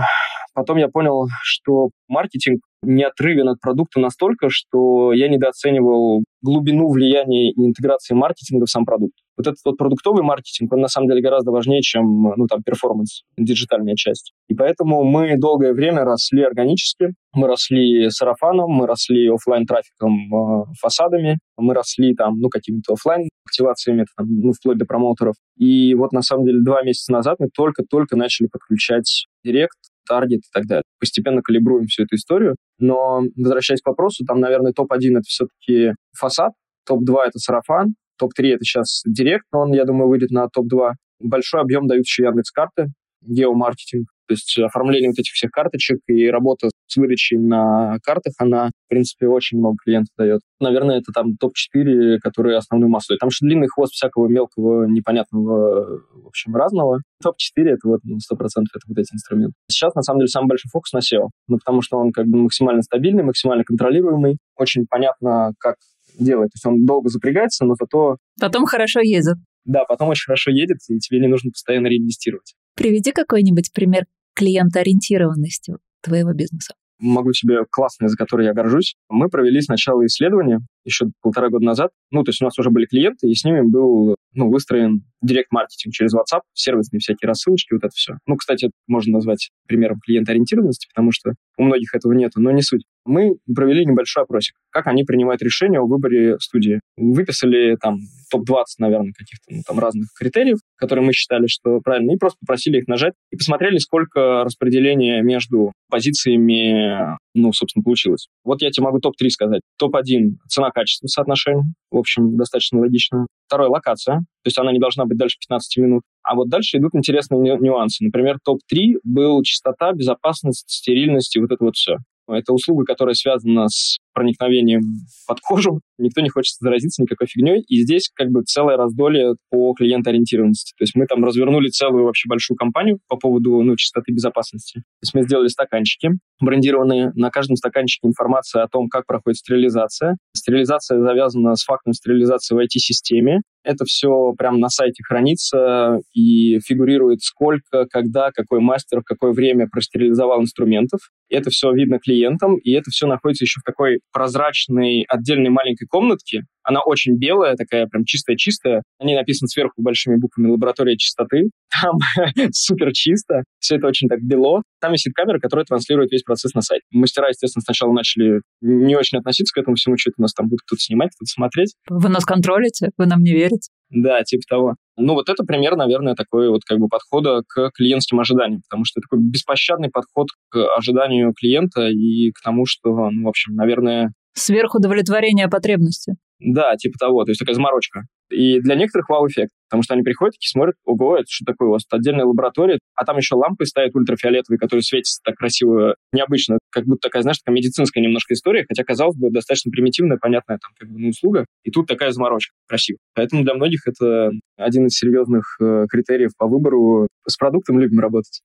потом я понял, что маркетинг не отрывен от продукта настолько, что я недооценивал глубину влияния и интеграции маркетинга в сам продукт. Вот этот вот продуктовый маркетинг, он на самом деле гораздо важнее, чем, ну, там, performance, диджитальная часть. И поэтому мы долгое время росли органически, мы росли сарафаном, мы росли офлайн трафиком э, фасадами, мы росли там, ну, какими-то офлайн активациями, там, ну, вплоть до промоутеров. И вот, на самом деле, два месяца назад мы только-только начали подключать директ, таргет и так далее. Постепенно калибруем всю эту историю. Но, возвращаясь к вопросу, там, наверное, топ-1 — это все-таки фасад, топ-2 — это сарафан, топ-3 — это сейчас директ, но он, я думаю, выйдет на топ-2. Большой объем дают еще Яндекс.Карты, геомаркетинг. То есть оформление вот этих всех карточек и работа с выдачей на картах, она, в принципе, очень много клиентов дает. Наверное, это там топ-4, которые основную массу. Там же длинный хвост всякого мелкого, непонятного, в общем, разного. Топ-4 — это вот ну, 100% это вот эти инструменты. Сейчас, на самом деле, самый большой фокус на SEO, ну, потому что он как бы максимально стабильный, максимально контролируемый. Очень понятно, как делать. То есть он долго запрягается, но зато... Потом хорошо едет. Да, потом очень хорошо едет, и тебе не нужно постоянно реинвестировать. Приведи какой-нибудь пример клиентоориентированности твоего бизнеса. Могу тебе классный, за который я горжусь. Мы провели сначала исследование еще полтора года назад. Ну, то есть у нас уже были клиенты, и с ними был ну, выстроен директ-маркетинг через WhatsApp, сервисные всякие рассылочки, вот это все. Ну, кстати, это можно назвать примером клиентоориентированности, потому что у многих этого нет, но не суть. Мы провели небольшой опросик, как они принимают решение о выборе студии. Выписали там топ-20, наверное, каких-то ну, там разных критериев, которые мы считали, что правильно, и просто попросили их нажать и посмотрели, сколько распределения между позициями, ну, собственно, получилось. Вот я тебе могу топ-3 сказать. Топ-1 — цена-качество соотношение. В общем, достаточно логично. Второе — локация. То есть она не должна быть дальше 15 минут. А вот дальше идут интересные нюансы. Например, топ-3 был чистота, безопасность, стерильность и вот это вот все. Это услуга, которая связана с проникновением под кожу. Никто не хочет заразиться никакой фигней. И здесь как бы целое раздолье по клиентоориентированности. То есть мы там развернули целую вообще большую кампанию по поводу ну, чистоты безопасности. То есть мы сделали стаканчики брендированные. На каждом стаканчике информация о том, как проходит стерилизация. Стерилизация завязана с фактом стерилизации в IT-системе. Это все прямо на сайте хранится и фигурирует сколько, когда, какой мастер, в какое время простерилизовал инструментов. Это все видно клиентам, и это все находится еще в такой прозрачной отдельной маленькой комнатке. Она очень белая, такая прям чистая-чистая. На ней написано сверху большими буквами «Лаборатория чистоты». Там супер чисто, все это очень так бело. Там висит камера, которая транслирует весь процесс на сайт. Мастера, естественно, сначала начали не очень относиться к этому всему, что это у нас там будет кто-то снимать, кто-то смотреть. Вы нас контролите? Вы нам не верите? Да, типа того. Ну, вот это пример, наверное, такой вот как бы подхода к клиентским ожиданиям, потому что такой беспощадный подход к ожиданию клиента и к тому, что, ну, в общем, наверное... Сверхудовлетворение потребности. Да, типа того, то есть такая заморочка. И для некоторых вау-эффект, потому что они приходят и смотрят, ого, это что такое у вас? Это отдельная лаборатория, а там еще лампы стоят ультрафиолетовые, которые светятся так красиво, необычно, как будто такая, знаешь, такая медицинская немножко история, хотя, казалось бы, достаточно примитивная, понятная там как бы ну, услуга, и тут такая заморочка, красиво. Поэтому для многих это один из серьезных э, критериев по выбору. С продуктом любим работать.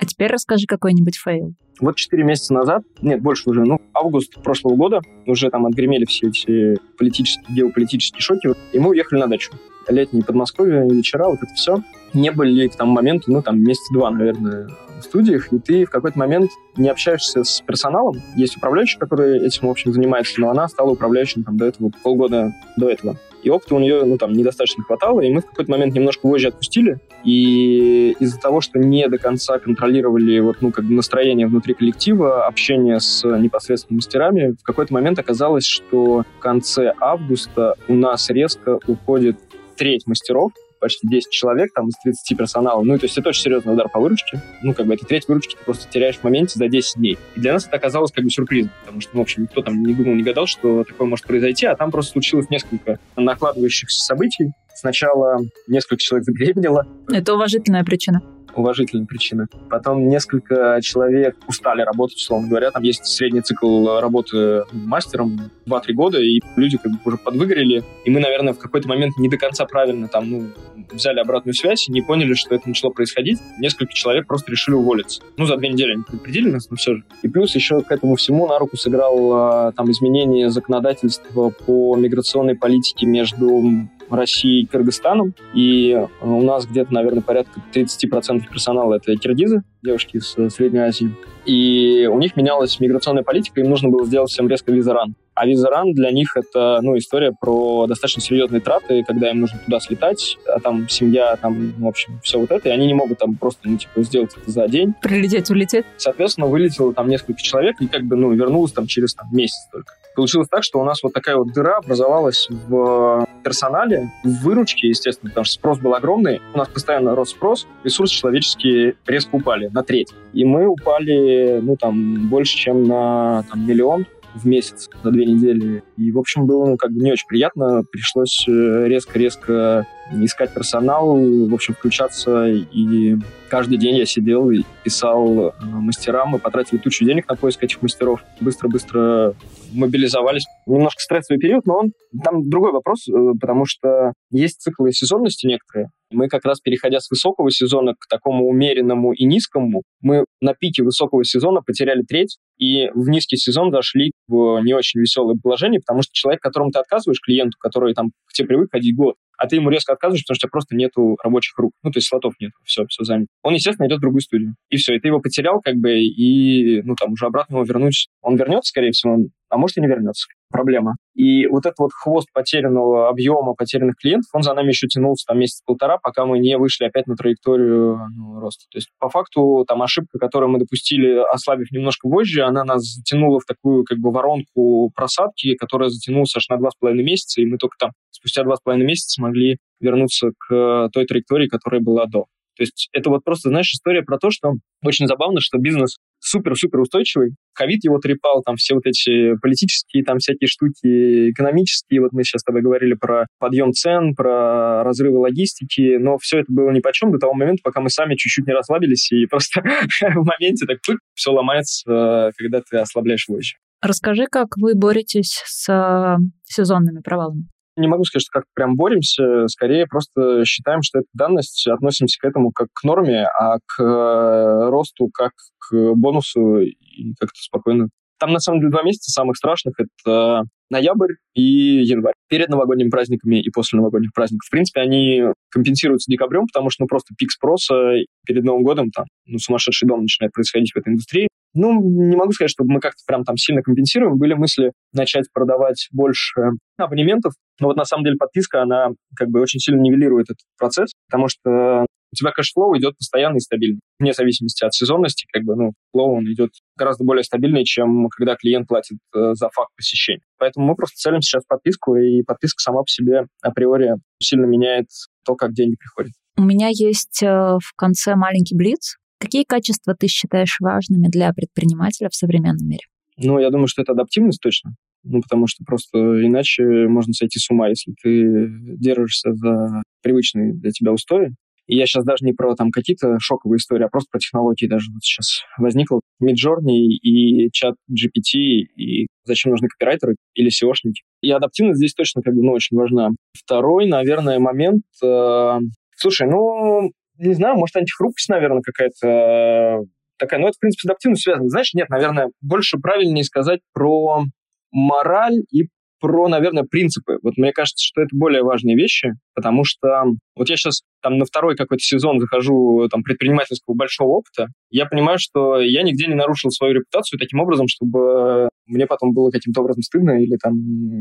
А теперь расскажи какой-нибудь fail. Вот 4 месяца назад, нет, больше уже, ну, август прошлого года, уже там отгремели все эти политические, геополитические шоки, и мы уехали на дачу. Летние Подмосковье, вечера, вот это все. Не были к тому моменту, ну, там, месяца два, наверное, в студиях, и ты в какой-то момент не общаешься с персоналом. Есть управляющий, который этим, в общем, занимается, но она стала управляющим там до этого, полгода до этого. И опыта у нее, ну, там, недостаточно хватало, и мы в какой-то момент немножко вожжи отпустили, и из-за того, что не до конца контролировали вот, ну, как бы настроение внутри коллектива, общение с непосредственно мастерами, в какой-то момент оказалось, что в конце августа у нас резко уходит треть мастеров, почти 10 человек там из 30 персонала. Ну, то есть это очень серьезный удар по выручке. Ну, как бы это треть выручки ты просто теряешь в моменте за 10 дней. И для нас это оказалось как бы сюрпризом, потому что, ну, в общем, никто там не думал, не гадал, что такое может произойти, а там просто случилось несколько накладывающихся событий. Сначала несколько человек забеременело. Это уважительная причина уважительные причины. Потом несколько человек устали работать, условно говоря. Там есть средний цикл работы мастером 2-3 года, и люди как бы уже подвыгорели. И мы, наверное, в какой-то момент не до конца правильно там, ну, взяли обратную связь и не поняли, что это начало происходить. Несколько человек просто решили уволиться. Ну, за две недели они предупредили нас, но все же. И плюс еще к этому всему на руку сыграл а, там изменение законодательства по миграционной политике между Россией и Кыргызстаном. И э, у нас где-то, наверное, порядка 30% персонала это киргизы, девушки из э, Средней Азии. И у них менялась миграционная политика, им нужно было сделать всем резко визаран. А визаран для них это ну, история про достаточно серьезные траты, когда им нужно туда слетать, а там семья, там, в общем, все вот это, и они не могут там просто, ну, типа, сделать это за день. Прилететь, улететь. Соответственно, вылетело там несколько человек, и как бы, ну, вернулось там через там, месяц только. Получилось так, что у нас вот такая вот дыра образовалась в персонале, в выручке, естественно, потому что спрос был огромный. У нас постоянно рос спрос, ресурсы человеческие резко упали на треть. И мы упали, ну, там, больше, чем на там, миллион в месяц за две недели. И, в общем, было ну, как бы не очень приятно. Пришлось э, резко-резко искать персонал, в общем, включаться. И каждый день я сидел и писал э, мастерам. Мы потратили тучу денег на поиск этих мастеров. Быстро-быстро мобилизовались. Немножко стрессовый период, но он... Там другой вопрос, э, потому что есть циклы сезонности некоторые. Мы как раз, переходя с высокого сезона к такому умеренному и низкому, мы на пике высокого сезона потеряли треть, и в низкий сезон зашли в не очень веселое положение, потому что человек, которому ты отказываешь, клиенту, который там к тебе привык ходить год, а ты ему резко отказываешь, потому что у тебя просто нету рабочих рук. Ну, то есть слотов нет, все, все занято. Он, естественно, идет в другую студию. И все, и ты его потерял, как бы, и, ну, там, уже обратно его вернуть. Он вернется, скорее всего, а может и не вернется. Проблема. И вот этот вот хвост потерянного объема, потерянных клиентов, он за нами еще тянулся там месяц-полтора, пока мы не вышли опять на траекторию ну, роста. То есть, по факту, там ошибка, которую мы допустили, ослабив немножко позже, она нас затянула в такую как бы воронку просадки, которая затянулась аж на два с половиной месяца, и мы только там спустя два с половиной месяца смогли вернуться к той траектории, которая была до. То есть это вот просто, знаешь, история про то, что очень забавно, что бизнес супер-супер устойчивый. Ковид его трепал, там все вот эти политические, там всякие штуки, экономические. Вот мы сейчас с тобой говорили про подъем цен, про разрывы логистики, но все это было ни по чем до того момента, пока мы сами чуть-чуть не расслабились, и просто в моменте так все ломается, когда ты ослабляешь вожжи. Расскажи, как вы боретесь с э, сезонными провалами? Не могу сказать, что как прям боремся, скорее просто считаем, что это данность, относимся к этому как к норме, а к э, росту как к бонусу и как-то спокойно. Там, на самом деле, два месяца самых страшных — это ноябрь и январь. Перед новогодними праздниками и после новогодних праздников. В принципе, они компенсируются декабрем, потому что, ну, просто пик спроса перед Новым годом, там, ну, сумасшедший дом начинает происходить в этой индустрии. Ну, не могу сказать, чтобы мы как-то прям там сильно компенсируем. Были мысли начать продавать больше абонементов, но вот на самом деле подписка, она как бы очень сильно нивелирует этот процесс, потому что у тебя cash flow идет постоянно и стабильно, вне зависимости от сезонности, как бы, ну, flow он идет гораздо более стабильный, чем когда клиент платит э, за факт посещения. Поэтому мы просто целим сейчас подписку, и подписка сама по себе априори сильно меняет то, как деньги приходят. У меня есть э, в конце маленький блиц. Какие качества ты считаешь важными для предпринимателя в современном мире? Ну, я думаю, что это адаптивность точно. Ну, потому что просто иначе можно сойти с ума, если ты держишься за привычные для тебя устои. И я сейчас даже не про там какие-то шоковые истории, а просто про технологии даже вот сейчас возникло. Midjourney и чат GPT, и зачем нужны копирайтеры или SEOшники. И адаптивность здесь точно как бы ну, очень важна. Второй, наверное, момент... Э, слушай, ну, не знаю, может, антихрупкость, наверное, какая-то такая. Но это, в принципе, с адаптивностью связано. Знаешь, нет, наверное, больше правильнее сказать про мораль и про, наверное, принципы. Вот мне кажется, что это более важные вещи, потому что вот я сейчас там на второй какой-то сезон захожу там предпринимательского большого опыта, я понимаю, что я нигде не нарушил свою репутацию таким образом, чтобы мне потом было каким-то образом стыдно или там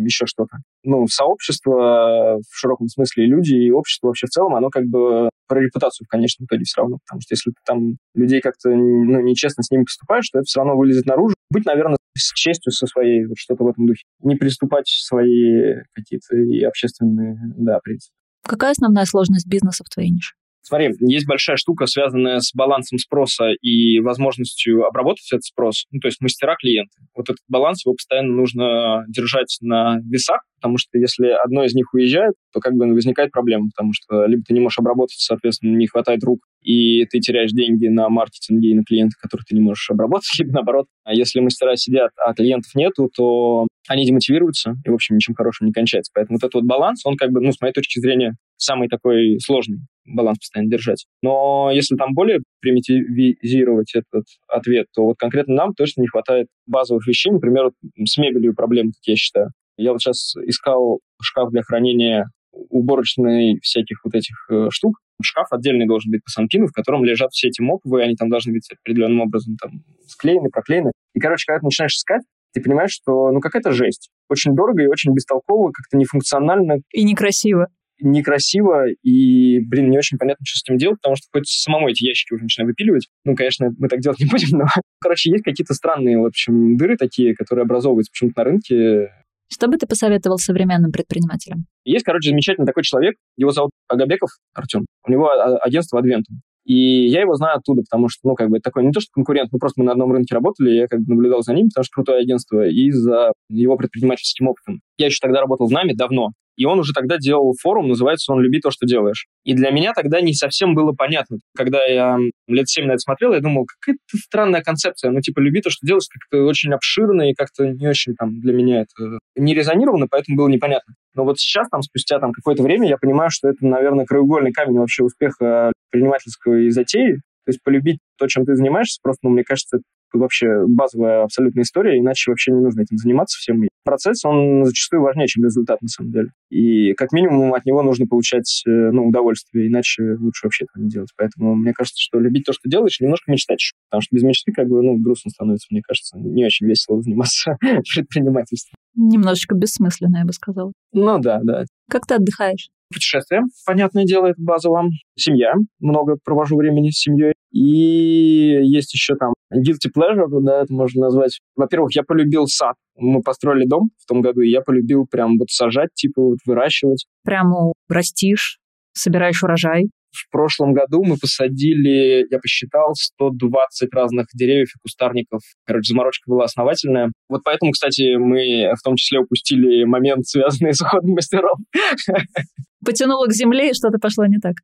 еще что-то. Ну, сообщество в широком смысле и люди, и общество вообще в целом, оно как бы про репутацию в конечном итоге все равно, потому что если ты там людей как-то ну, нечестно с ними поступаешь, то это все равно вылезет наружу. Быть, наверное, с честью со своей, вот что-то в этом духе. Не приступать свои какие-то и общественные, да, принципы. Какая основная сложность бизнеса в твоей нише? Смотри, есть большая штука, связанная с балансом спроса и возможностью обработать этот спрос. Ну, то есть мастера-клиенты. Вот этот баланс его постоянно нужно держать на весах, потому что если одно из них уезжает, то как бы возникает проблема, потому что либо ты не можешь обработать, соответственно, не хватает рук, и ты теряешь деньги на маркетинге и на клиентах, которых ты не можешь обработать, либо наоборот. А если мастера сидят, а клиентов нету, то они демотивируются, и, в общем, ничем хорошим не кончается. Поэтому вот этот вот баланс, он как бы, ну, с моей точки зрения, самый такой сложный баланс постоянно держать. Но если там более примитивизировать этот ответ, то вот конкретно нам точно не хватает базовых вещей. Например, вот с мебелью проблемы, как я считаю. Я вот сейчас искал шкаф для хранения уборочной всяких вот этих э, штук. Шкаф отдельный должен быть по санпину, в котором лежат все эти моповые, они там должны быть определенным образом там склеены, проклеены. И, короче, когда ты начинаешь искать, ты понимаешь, что ну какая-то жесть. Очень дорого и очень бестолково, как-то нефункционально. И некрасиво некрасиво, и, блин, не очень понятно, что с этим делать, потому что хоть самому эти ящики уже начинаю выпиливать. Ну, конечно, мы так делать не будем, но, короче, есть какие-то странные, в общем, дыры такие, которые образовываются почему-то на рынке. Что бы ты посоветовал современным предпринимателям? Есть, короче, замечательный такой человек, его зовут Агабеков Артем. У него а, агентство Adventum. И я его знаю оттуда, потому что, ну, как бы, такой не то, что конкурент, но просто мы на одном рынке работали, я как бы наблюдал за ним, потому что крутое агентство, и за его предпринимательским опытом. Я еще тогда работал в НАМИ давно, и он уже тогда делал форум, называется он «Люби то, что делаешь». И для меня тогда не совсем было понятно. Когда я лет семь на это смотрел, я думал, какая-то странная концепция. Ну, типа, люби то, что делаешь, как-то очень обширно и как-то не очень там для меня это не резонировано, поэтому было непонятно. Но вот сейчас, там, спустя там какое-то время, я понимаю, что это, наверное, краеугольный камень вообще успеха предпринимательской затеи. То есть полюбить то, чем ты занимаешься, просто, ну, мне кажется, вообще базовая абсолютная история, иначе вообще не нужно этим заниматься всем. Процесс, он зачастую важнее, чем результат, на самом деле. И как минимум от него нужно получать э, ну, удовольствие, иначе лучше вообще этого не делать. Поэтому мне кажется, что любить то, что делаешь, немножко мечтать еще. Потому что без мечты как бы ну, грустно становится, мне кажется. Не очень весело заниматься предпринимательством. Немножечко бессмысленно, я бы сказала. Ну да, да. Как ты отдыхаешь? Путешествия, понятное дело, это базово. Семья, много провожу времени с семьей. И есть еще там guilty pleasure, да, это можно назвать. Во-первых, я полюбил сад. Мы построили дом в том году, и я полюбил прям вот сажать, типа вот выращивать. Прямо растишь, собираешь урожай. В прошлом году мы посадили, я посчитал, 120 разных деревьев и кустарников. Короче, заморочка была основательная. Вот поэтому, кстати, мы в том числе упустили момент, связанный с уходом мастеров. Потянуло к земле, и что-то пошло не так.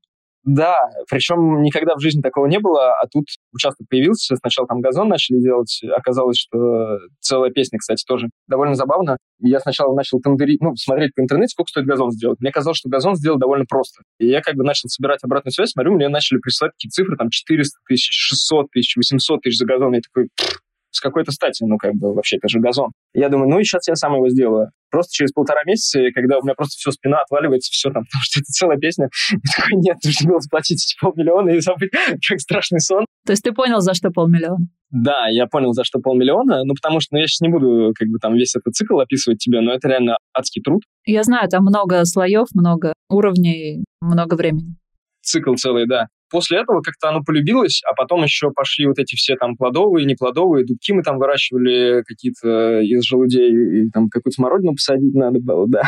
Да, причем никогда в жизни такого не было, а тут участок появился, сначала там газон начали делать, оказалось, что целая песня, кстати, тоже довольно забавно. Я сначала начал тендерить, ну, смотреть по интернету, сколько стоит газон сделать. Мне казалось, что газон сделать довольно просто. И я как бы начал собирать обратную связь, смотрю, мне начали присылать такие цифры, там, 400 тысяч, 600 тысяч, 800 тысяч за газон. Я такой, с какой-то стати, ну, как бы, вообще, это же газон. Я думаю, ну, и сейчас я сам его сделаю. Просто через полтора месяца, когда у меня просто все, спина отваливается, все там, потому что это целая песня. Я такой, нет, нужно было заплатить эти полмиллиона и забыть, как страшный сон. То есть ты понял, за что полмиллиона? Да, я понял, за что полмиллиона, ну, потому что ну, я сейчас не буду как бы там весь этот цикл описывать тебе, но это реально адский труд. Я знаю, там много слоев, много уровней, много времени. Цикл целый, да. После этого как-то оно полюбилось, а потом еще пошли вот эти все там плодовые, неплодовые, дубки мы там выращивали какие-то из желудей, и там какую-то смородину посадить надо было, да.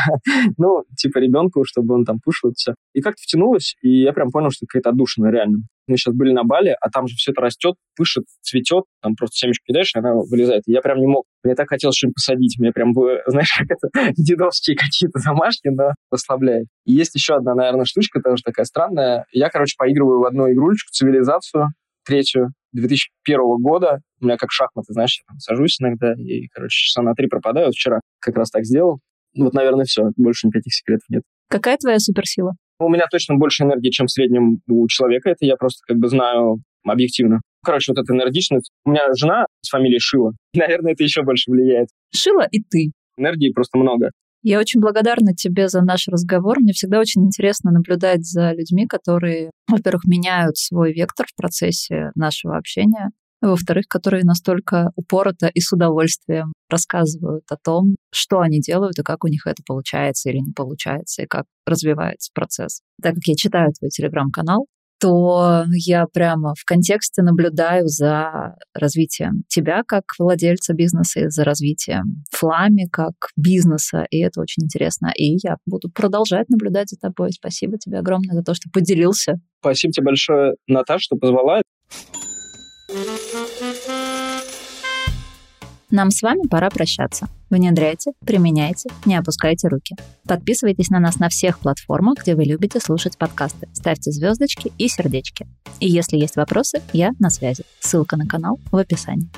Ну, типа ребенку, чтобы он там кушал все. И как-то втянулось, и я прям понял, что какая-то отдушина реально. Мы сейчас были на Бали, а там же все это растет, пышет, цветет, там просто семечку кидаешь, и она вылезает. И я прям не мог. Мне так хотелось что-нибудь посадить. Мне прям, знаешь, как это, дедовские какие-то замашки, но расслабляет. И есть еще одна, наверное, штучка, тоже такая странная. Я, короче, поигрываю в одну игрулечку, цивилизацию, третью, 2001 года. У меня как шахматы, знаешь, я там сажусь иногда, и, короче, часа на три пропадаю. Вчера как раз так сделал. Ну, вот, наверное, все. Больше никаких секретов нет. Какая твоя суперсила? У меня точно больше энергии, чем в среднем у человека. Это я просто как бы знаю объективно. Короче, вот эта энергичность. У меня жена с фамилией Шила. Наверное, это еще больше влияет. Шила и ты. Энергии просто много. Я очень благодарна тебе за наш разговор. Мне всегда очень интересно наблюдать за людьми, которые, во-первых, меняют свой вектор в процессе нашего общения, во-вторых, которые настолько упорото и с удовольствием рассказывают о том, что они делают и как у них это получается или не получается, и как развивается процесс. Так как я читаю твой телеграм-канал, то я прямо в контексте наблюдаю за развитием тебя как владельца бизнеса и за развитием Флами как бизнеса, и это очень интересно. И я буду продолжать наблюдать за тобой. Спасибо тебе огромное за то, что поделился. Спасибо тебе большое, Наташа, что позвала. Нам с вами пора прощаться. Внедряйте, применяйте, не опускайте руки. Подписывайтесь на нас на всех платформах, где вы любите слушать подкасты. Ставьте звездочки и сердечки. И если есть вопросы, я на связи. Ссылка на канал в описании.